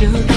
do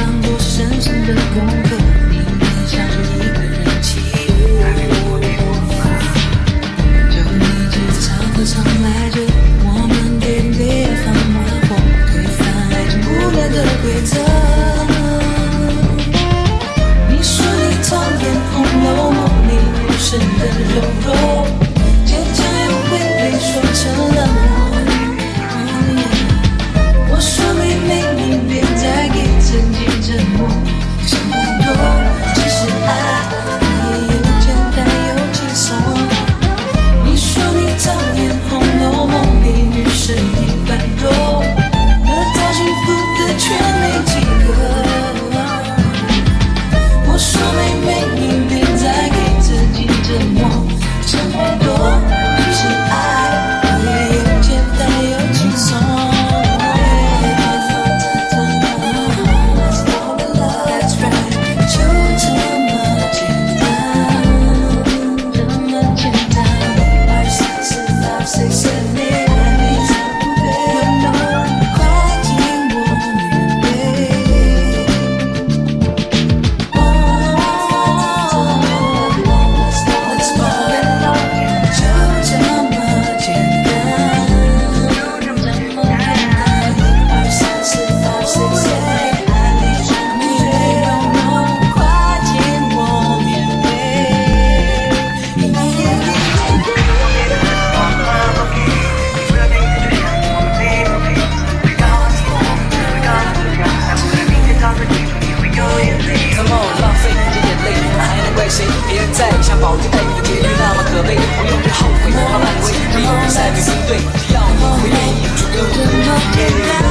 对只要你愿意就跟我。走